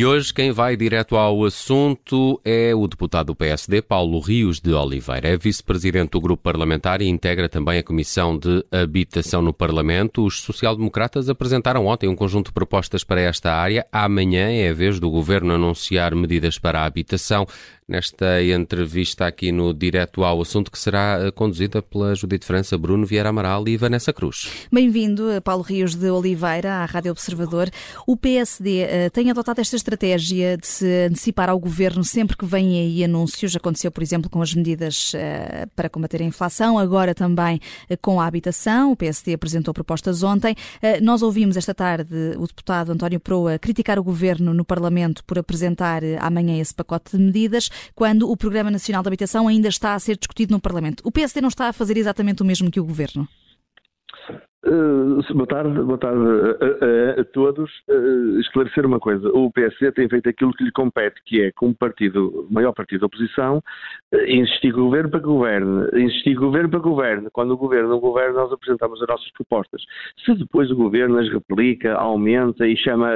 E hoje quem vai direto ao assunto é o deputado do PSD, Paulo Rios de Oliveira. É vice-presidente do grupo parlamentar e integra também a Comissão de Habitação no Parlamento. Os social-democratas apresentaram ontem um conjunto de propostas para esta área. Amanhã é a vez do governo anunciar medidas para a habitação nesta entrevista aqui no Direto ao Assunto, que será eh, conduzida pela Judite França, Bruno Vieira Amaral e Vanessa Cruz. Bem-vindo, eh, Paulo Rios de Oliveira, à Rádio Observador. O PSD eh, tem adotado esta estratégia de se antecipar ao governo sempre que vêm aí anúncios. Aconteceu, por exemplo, com as medidas para combater a inflação, agora também com a habitação. O PSD apresentou propostas ontem. nós ouvimos esta tarde o deputado António Proa criticar o governo no Parlamento por apresentar amanhã esse pacote de medidas quando o Programa Nacional de Habitação ainda está a ser discutido no Parlamento. O PSD não está a fazer exatamente o mesmo que o Governo? Uh, boa tarde, boa tarde a, a, a todos. Uh, esclarecer uma coisa: o PSD tem feito aquilo que lhe compete, que é, como partido, maior partido da oposição, uh, insistir com o governo para que governe, insistir com o governo para que governe. Quando o governo não governa, nós apresentamos as nossas propostas. Se depois o governo as replica, aumenta e chama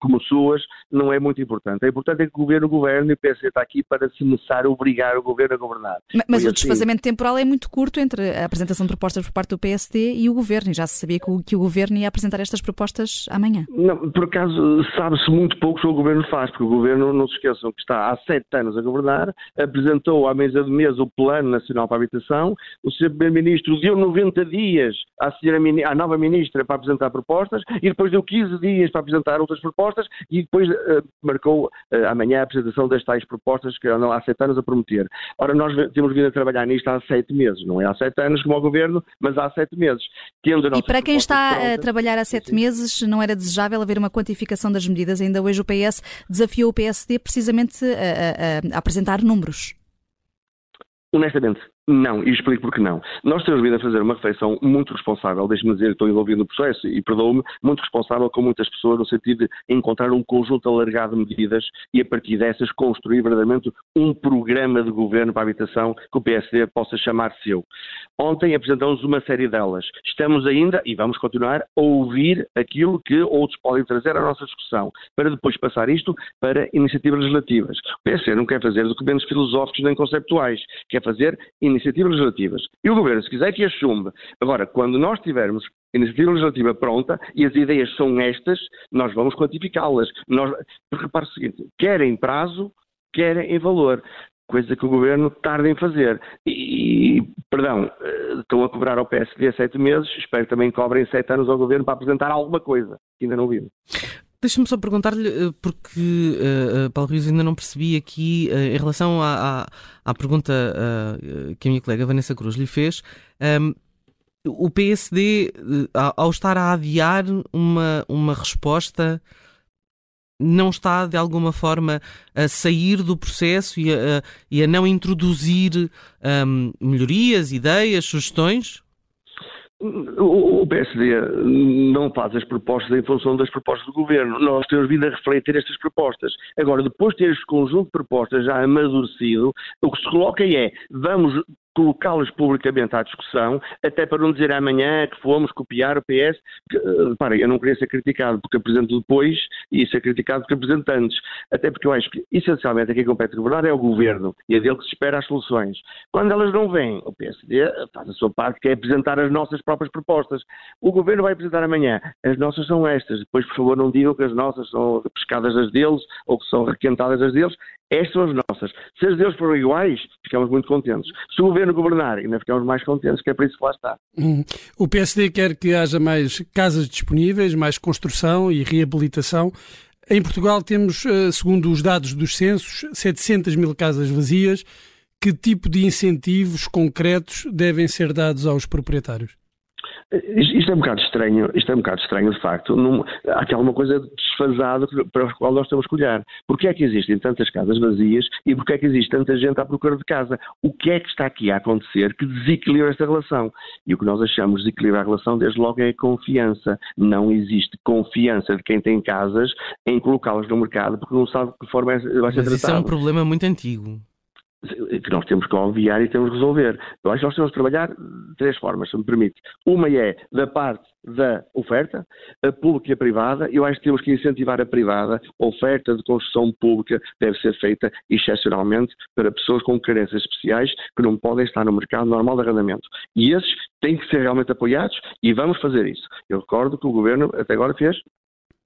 como suas, não é muito importante. É importante é que o governo governe e o PSD está aqui para, se necessário, obrigar o governo a governar. Mas, mas o assim, desfazamento temporal é muito curto entre a apresentação de propostas por parte do PSD e o governo já se sabia que o, que o Governo ia apresentar estas propostas amanhã. Não, por acaso sabe-se muito pouco sobre o Governo faz, porque o Governo, não se esqueçam que está há sete anos a governar, apresentou à mesa de mesa o Plano Nacional para a Habitação, o Sr. Primeiro-Ministro deu 90 dias à, senhora, à nova Ministra para apresentar propostas e depois deu 15 dias para apresentar outras propostas e depois uh, marcou uh, amanhã a apresentação das tais propostas que andam há sete anos a prometer. Ora, nós temos vindo a trabalhar nisto há sete meses, não é há sete anos como o Governo, mas há sete meses. Tendo e para quem está a trabalhar há sete meses, não era desejável haver uma quantificação das medidas. Ainda hoje o PS desafiou o PSD precisamente a, a, a apresentar números. Honestamente, não, e explico porque não. Nós temos vindo a fazer uma reflexão muito responsável, deixe-me dizer estou envolvido no processo e perdoe-me, muito responsável com muitas pessoas no sentido de encontrar um conjunto alargado de medidas e a partir dessas construir verdadeiramente um programa de governo para a habitação que o PSD possa chamar seu. Ontem apresentamos uma série delas. Estamos ainda, e vamos continuar, a ouvir aquilo que outros podem trazer à nossa discussão, para depois passar isto para iniciativas legislativas. O PSD não quer fazer documentos filosóficos nem conceptuais, quer fazer iniciativas iniciativas legislativas. E o Governo, se quiser que as chumbe. Agora, quando nós tivermos iniciativa legislativa pronta e as ideias são estas, nós vamos quantificá-las. Nós, porque repare o seguinte, quer em prazo, quer em valor. Coisa que o Governo tarda em fazer. E, perdão, eh, estão a cobrar ao PSD sete meses, espero que também cobrem sete anos ao Governo para apresentar alguma coisa, que ainda não viram. Deixa-me só perguntar-lhe, eh, porque uh, Paulo Rios ainda não percebi aqui, uh, em relação à, à, à pergunta uh, que a minha colega Vanessa Cruz lhe fez, um, ehm, o PSD, ao estar a adiar uma, uma resposta, não está de alguma forma a sair do processo e a, e a não introduzir um, ehm, melhorias, ideias, sugestões? O PSD não faz as propostas em função das propostas do governo. Nós temos vindo a refletir estas propostas. Agora, depois de ter este conjunto de propostas já amadurecido, o que se coloca é: vamos colocá-los publicamente à discussão, até para não dizer amanhã que fomos copiar o PS. Que, uh, eu não queria ser criticado porque apresento depois e ser criticado porque apresento antes. Até porque eu acho que, essencialmente, aqui compete governar é o governo e é dele que se espera as soluções. Quando elas não vêm, o PSD faz a sua parte, que é apresentar as nossas próprias propostas. O governo vai apresentar amanhã. As nossas são estas. Depois, por favor, não digam que as nossas são pescadas das deles ou que são requentadas das deles. Estas são as nossas. Se as deles forem iguais, ficamos muito contentes. Se o governo governar, ainda ficamos mais contentes, que é para isso que lá está. Hum. O PSD quer que haja mais casas disponíveis, mais construção e reabilitação. Em Portugal temos, eh, segundo os dados dos censos, 700 mil casas vazias. Que tipo de incentivos concretos devem ser dados aos proprietários? Isto é um bocado estranho, isto é um bocado estranho de facto. Não, há aqui alguma coisa desfasada para a qual nós temos que olhar. Porquê é que existem tantas casas vazias e porquê é que existe tanta gente à procura de casa? O que é que está aqui a acontecer que desequilibra esta relação? E o que nós achamos de desequilibrar a relação, desde logo, é a confiança. Não existe confiança de quem tem casas em colocá-las no mercado porque não sabe de que forma vai ser tratado. Isso é um problema muito antigo. Que nós temos que obviar e temos que resolver. Eu acho que nós temos que trabalhar de três formas, se me permite. Uma é da parte da oferta, a pública e a privada. Eu acho que temos que incentivar a privada. A oferta de construção pública deve ser feita excepcionalmente para pessoas com carências especiais que não podem estar no mercado normal de arrendamento. E esses têm que ser realmente apoiados e vamos fazer isso. Eu recordo que o Governo até agora fez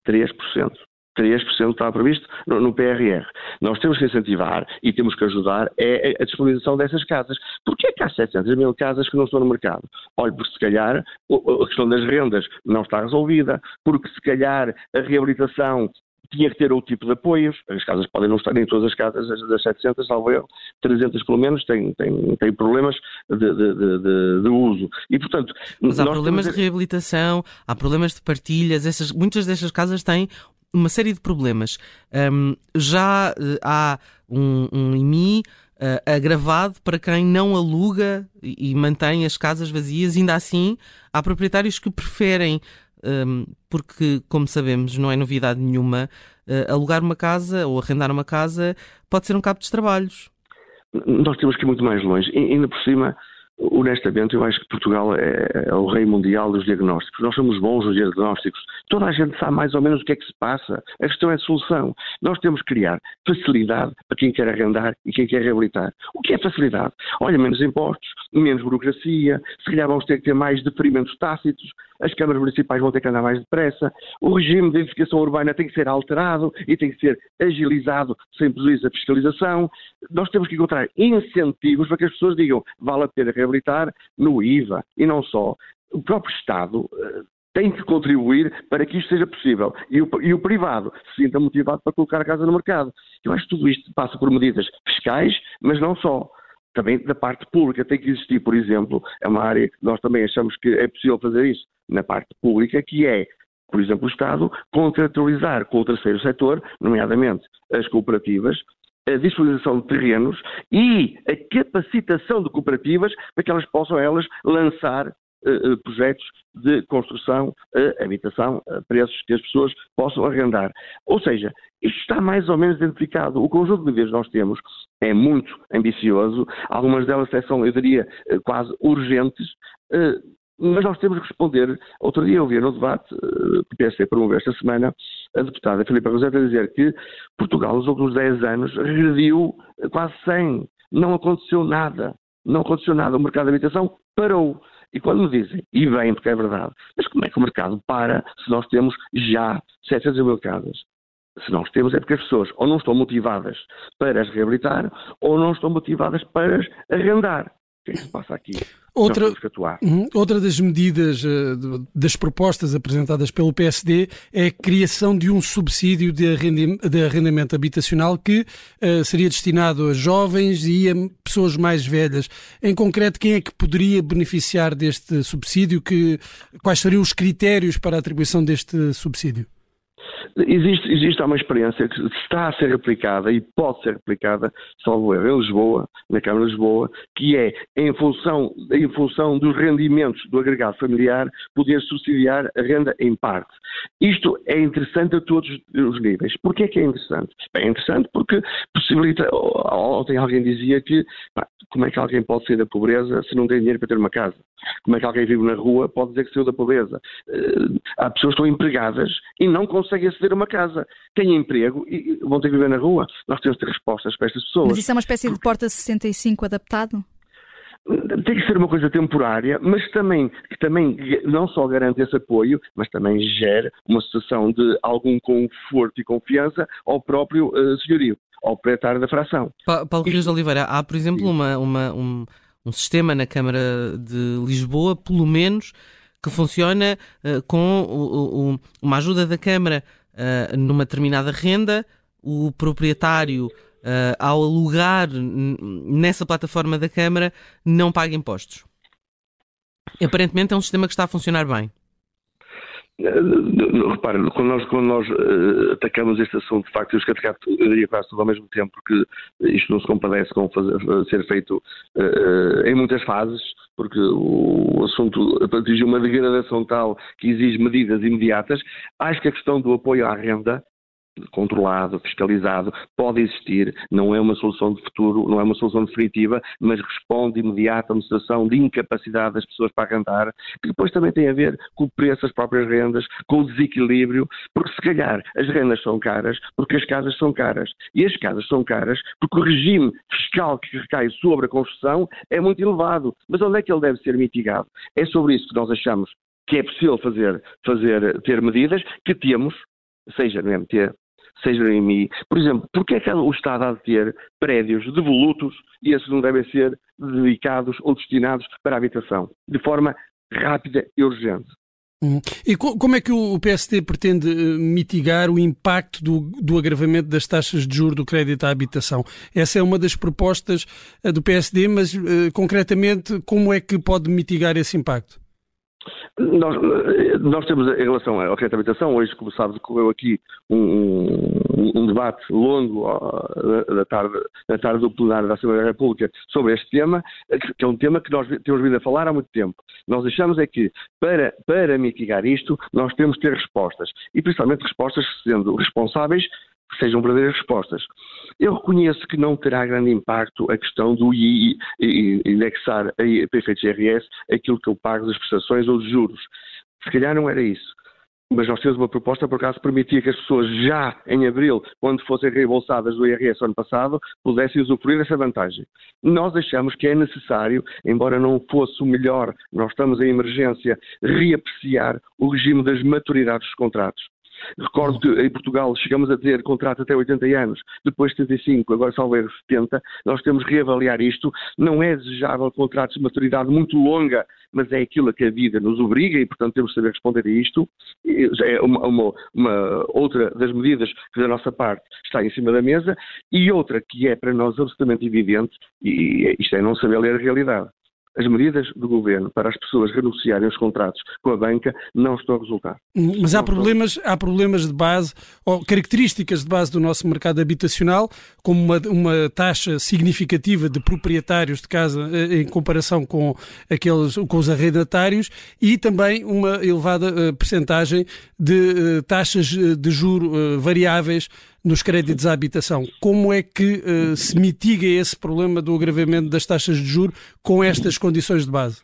3%. 3% estava previsto no, no, PRR. Nós temos que incentivar e temos que ajudar é a disponibilização dessas casas. Porquê é que há 700 mil casas que não estão no mercado? Olha, porque se calhar a questão das rendas não está resolvida, porque se calhar a reabilitação tinha que ter outro tipo de apoios. As casas podem não estar, nem todas as casas, das 700, salvo eu, 300 pelo menos, têm, têm, têm problemas de, de, de, de, uso. E, portanto, Mas há problemas temos... de reabilitação, há problemas de partilhas, essas, muitas destas casas têm uma série de problemas. Um, já uh, há um, um IMI uh, agravado para quem não aluga e, e, mantém as casas vazias. Ainda assim, há proprietários que preferem, um, porque, como sabemos, não é novidade nenhuma, uh, alugar uma casa ou arrendar uma casa pode ser um cabo de trabalhos. Nós temos que ir muito mais longe. Ainda por cima, honestamente, eu acho que Portugal é, é, o rei mundial dos diagnósticos. Nós somos bons nos diagnósticos. Toda a gente sabe mais ou menos o que é que se passa. A questão é a solução. Nós temos que criar facilidade para quem quer arrendar e quem quer reabilitar. O que é facilidade? Olha, menos impostos, menos burocracia, se calhar vamos ter que ter mais deferimentos tácitos, as câmaras municipais vão ter que andar mais depressa, o regime de edificação urbana tem que ser alterado e tem que ser agilizado sem prejuízo da fiscalização. Nós temos que encontrar incentivos para que as pessoas digam vale a pena reabilitar no IVA e não só. O próprio Estado eh, tem que contribuir para que isto seja possível. E o, e o, privado se sinta motivado para colocar a casa no mercado. Eu acho que tudo isto passa por medidas fiscais, mas não só. Também da parte pública tem que existir, por exemplo, é uma área que nós também achamos que é possível fazer isso na parte pública, que é, por exemplo, o Estado contratualizar com o terceiro setor, nomeadamente as cooperativas, a disponibilização de terrenos e a capacitação de cooperativas para que elas possam elas lançar uh, projetos de construção, uh, habitação, preços que as pessoas possam arrendar. Ou seja, isto está mais ou menos identificado. O conjunto de medidas que nós temos é muito ambicioso, algumas delas são, eu diria, quase urgentes, mas nós temos que responder. Outro dia eu vi no debate que o PSD promoveu esta semana a deputada Filipe Roseta dizer que Portugal, nos últimos 10 anos, regrediu quase 100. Não aconteceu nada. Não aconteceu nada. O mercado de habitação parou. E quando dizem, e bem, porque é verdade, mas como é que o mercado para se nós temos já 700 mil casas? Se nós temos é porque as pessoas ou não estão motivadas para as reabilitar ou não estão motivadas para as arrendar. O que é que se passa aqui? Outra, uhum. outra das medidas, eh, das propostas apresentadas pelo PSD é a criação de um subsídio de, arrendamento habitacional que uh, seria destinado a jovens e a pessoas mais velhas. Em concreto, quem é que poderia beneficiar deste subsídio? Que, quais seriam os critérios para a atribuição deste subsídio? Existe, existe uma experiência que está a ser replicada e pode ser replicada, salvo erro, em Lisboa, na Câmara de Lisboa, que é, em função, em função dos rendimentos do agregado familiar, poder subsidiar a renda em parte. Isto é interessante a todos os níveis. Porquê é que é interessante? É interessante porque possibilita. Ontem alguém dizia que pá, como é que alguém pode sair da pobreza se não tem dinheiro para ter uma casa? Como é que alguém vive na rua pode dizer que saiu da pobreza? Uh, há pessoas que estão empregadas e não conseguem aceder a uma casa. Têm emprego e vão ter que viver na rua. Nós temos que ter respostas para estas pessoas. Mas isso é uma espécie de porta 65 adaptado? tem que ser uma coisa temporária, mas também, que também não só garante esse apoio, mas também gera uma sensação de algum conforto e confiança ao próprio uh, senhorio, ao proprietário da fração. Pa Paulo Rios de Oliveira, há, por exemplo, uma, uma, um, um sistema na Câmara de Lisboa, pelo menos, que funciona uh, com o, o, uma ajuda da Câmara uh, numa determinada renda, o proprietário uh, ao alugar nessa plataforma da Câmara, não paga impostos. Aparentemente é um sistema que está a funcionar bem. Repare, quando nós, quando nós uh, atacamos este assunto, de facto, eu escatacato, eu diria quase tudo ao mesmo tempo, porque isto não se compadece com fazer, ser feito uh, em muitas fases, porque o assunto atingiu uma degradação tal que exige medidas imediatas. Acho que a questão do apoio à renda controlado, fiscalizado, pode existir, não é uma solução de futuro, não é uma solução definitiva, mas responde imediato a uma situação de incapacidade das pessoas para arrendar, que depois também tem a ver com o preço das próprias rendas, com o desequilíbrio, porque se calhar as rendas são caras porque as casas são caras. E as casas são caras porque o regime fiscal que recai sobre a construção é muito elevado. Mas onde é que ele deve ser mitigado? É sobre isso que nós achamos que é possível fazer, fazer ter medidas que temos, seja no MT, seja no IMI. Por exemplo, porque é que o Estado há de ter prédios devolutos e esses não devem ser dedicados ou destinados para a habitação, de forma rápida e urgente? Uhum. E como é que o PSD pretende eh, mitigar o impacto do, do, agravamento das taxas de juros do crédito à habitação? Essa é uma das propostas eh, do PSD, mas eh, concretamente como é que pode mitigar esse impacto? Nós, nós, temos, em relação ao crédito à habitação, hoje, como sabe, decorreu aqui um, um, debate longo na tarde, tarde do plenário da Assembleia da República sobre este tema, que é um tema que nós temos vindo a falar há muito tempo. Nós achamos é que, para, para mitigar isto, nós temos que ter respostas, e principalmente respostas sendo responsáveis que sejam verdadeiras respostas. Eu reconheço que não terá grande impacto a questão do II indexar a efeitos IRS aquilo que eu pago das prestações ou dos juros. Se calhar não era isso. Mas nós temos uma proposta, por acaso, permitia que as pessoas já em abril, quando fossem reembolsadas do IRS ano passado, pudessem usufruir dessa vantagem. Nós achamos que é necessário, embora não fosse o melhor, nós estamos em emergência, reapreciar o regime das maturidades dos contratos. Recordo que em Portugal chegamos a ter contrato até 80 anos, depois 75, agora salvo erro 70. Nós temos que reavaliar isto. Não é desejável contratos de maturidade muito longa, mas é aquilo a que a vida nos obriga e, portanto, temos que saber responder a isto. É uma, uma, uma outra das medidas que da nossa parte está em cima da mesa e outra que é para nós absolutamente evidente, e isto é não saber ler a realidade as medidas do governo para as pessoas renunciarem os contratos com a banca não estão a resultar. Mas há problemas, há problemas de base, ou características de base do nosso mercado habitacional, como uma, uma taxa significativa de proprietários de casa eh, em comparação com, aqueles, com os arrendatários e também uma elevada uh, percentagem de uh, taxas de juro uh, variáveis nos créditos à habitação. Como é que uh, se mitiga esse problema do agravamento das taxas de juros com estas condições de base?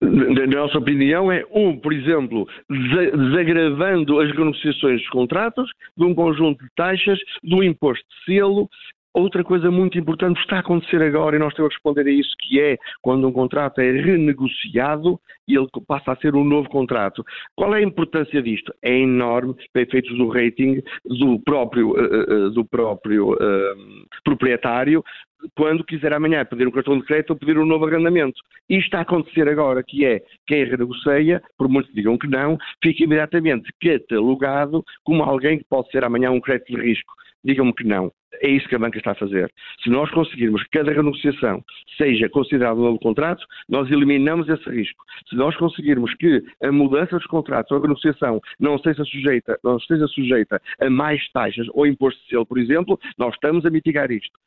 Na nossa opinião, é um, por exemplo, desagravando as negociações dos contratos, de um conjunto de taxas, do imposto de selo, Outra coisa muito importante está a acontecer agora, e nós temos que responder a isso, que é quando um contrato é renegociado e ele passa a ser um novo contrato. Qual é a importância disto? É enorme para efeitos do rating do próprio, uh, uh, do próprio uh, proprietário, quando quiser amanhã pedir um cartão de crédito ou pedir um novo arrendamento. Isto está a acontecer agora, que é quem renegocia, por muitos digam que não, fica imediatamente catalogado como alguém que pode ser amanhã um crédito de risco. Digam-me que não. É isso que a banca está a fazer. Se nós conseguirmos que cada renegociação seja considerada um novo contrato, nós eliminamos esse risco. Se nós conseguirmos que a mudança dos contratos ou a renegociação não esteja sujeita, não esteja sujeita a mais taxas ou imposto de selo, por exemplo, nós estamos a mitigar isto.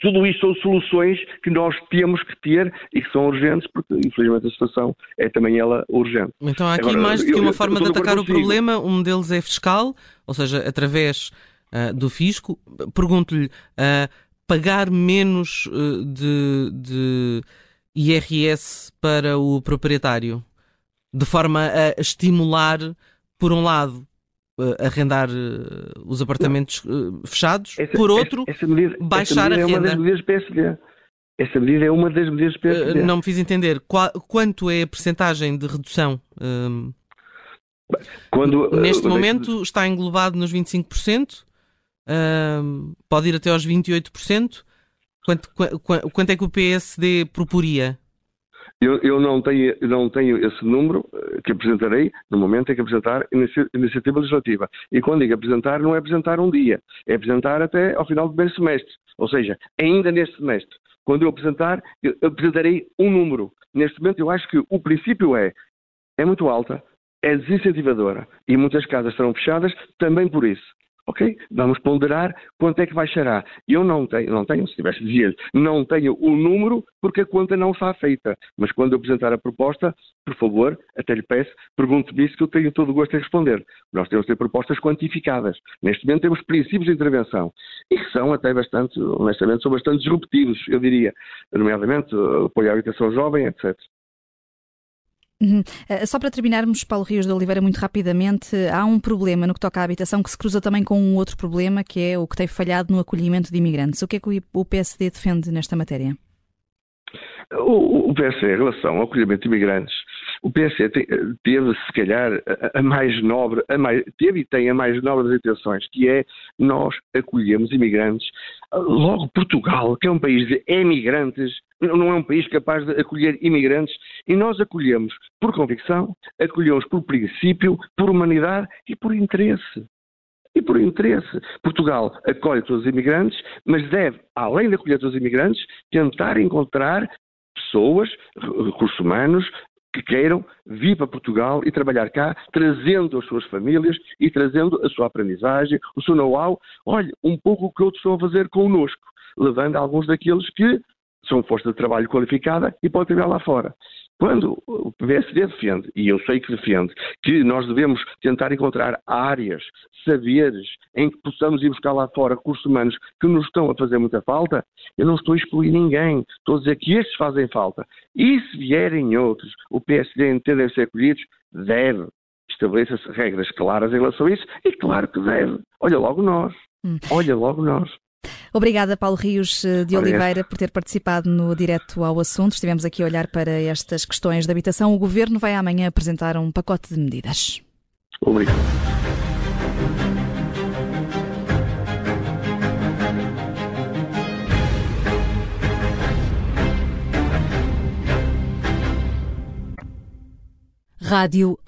Tudo isto são soluções que nós temos que ter e que são urgentes, porque infelizmente a situação é também ela urgente. Então há aqui Agora, mais do que uma eu, forma eu, de atacar o problema, um deles é fiscal, ou seja, através uh, do fisco. Pergunto-lhe, uh, pagar menos uh, de, de IRS para o proprietário, de forma a estimular, por um lado, arrendar os apartamentos fechados, essa, por outro, essa, essa medida, baixar a renda. É uma das medidas PSD. Essa medida é uma das medidas PSD. Não me fiz entender. Qual, quanto é a percentagem de redução? Quando, Neste momento está englobado nos 25%? Pode ir até aos 28%. Quanto, quanto é que o PSD proporia? Eu, eu, não, tenho, não tenho esse número eh, que apresentarei no momento em que apresentar iniciativa legislativa. E quando digo apresentar, não é apresentar um dia, é apresentar até ao final do primeiro semestre. Ou seja, ainda neste semestre. Quando eu apresentar, eu apresentarei um número. Neste momento, eu acho que o princípio é, é muito alta, é desincentivadora e muitas casas serão fechadas também por isso. Ok? Vamos ponderar quanto é que baixará. Eu não tenho, não tenho, se tivesse dizer, não tenho o número porque a conta não está feita. Mas quando eu apresentar a proposta, por favor, até lhe peço, pergunte-me isso que eu tenho todo o gosto em responder. Nós temos de ter propostas quantificadas. Neste momento temos princípios de intervenção e que são até bastante, honestamente, são bastante disruptivos, eu diria, nomeadamente apoio à habitação jovem, etc. Uhum. Uh, só para terminarmos, Paulo Rios de Oliveira, muito rapidamente, há um problema no que toca à habitação que se cruza também com um outro problema, que é o que tem falhado no acolhimento de imigrantes. O que é que o PSD defende nesta matéria? O, o PSD, em relação ao acolhimento de imigrantes, o PSD teve, se calhar, a, a, mais nobre, a mais, teve e tem a mais nobre das intenções, que é nós acolhemos imigrantes. Logo, Portugal, que é um país de emigrantes, não é um país capaz de acolher imigrantes, e nós acolhemos por convicção, acolhemos por princípio, por humanidade e por interesse e por interesse. Portugal acolhe todos os imigrantes, mas deve, além de acolher todos os imigrantes, tentar encontrar pessoas, recursos humanos, que queiram vir para Portugal e trabalhar cá, trazendo as suas famílias e trazendo a sua aprendizagem, o seu know-how. Olha, um pouco o que outros estão a fazer connosco, levando alguns daqueles que são força de trabalho qualificada e podem trabalhar lá fora. Quando o PSD defende, e eu sei que defende, que nós devemos tentar encontrar áreas, saberes, em que possamos ir buscar lá fora recursos humanos que nos estão a fazer muita falta, eu não estou a excluir ninguém. Estou a dizer que estes fazem falta. E se vierem outros, o PSD entender ser acolhidos, deve. Estabeleça-se regras claras em relação a isso, e claro que deve. Olha logo nós. Hum. Olha logo nós. Obrigada, Paulo Rios eh, de Oliveira, por ter participado no Direto ao Assunto. Estivemos aqui a olhar para estas questões de habitação. O Governo vai amanhã apresentar um pacote de medidas. Obrigado. Rádio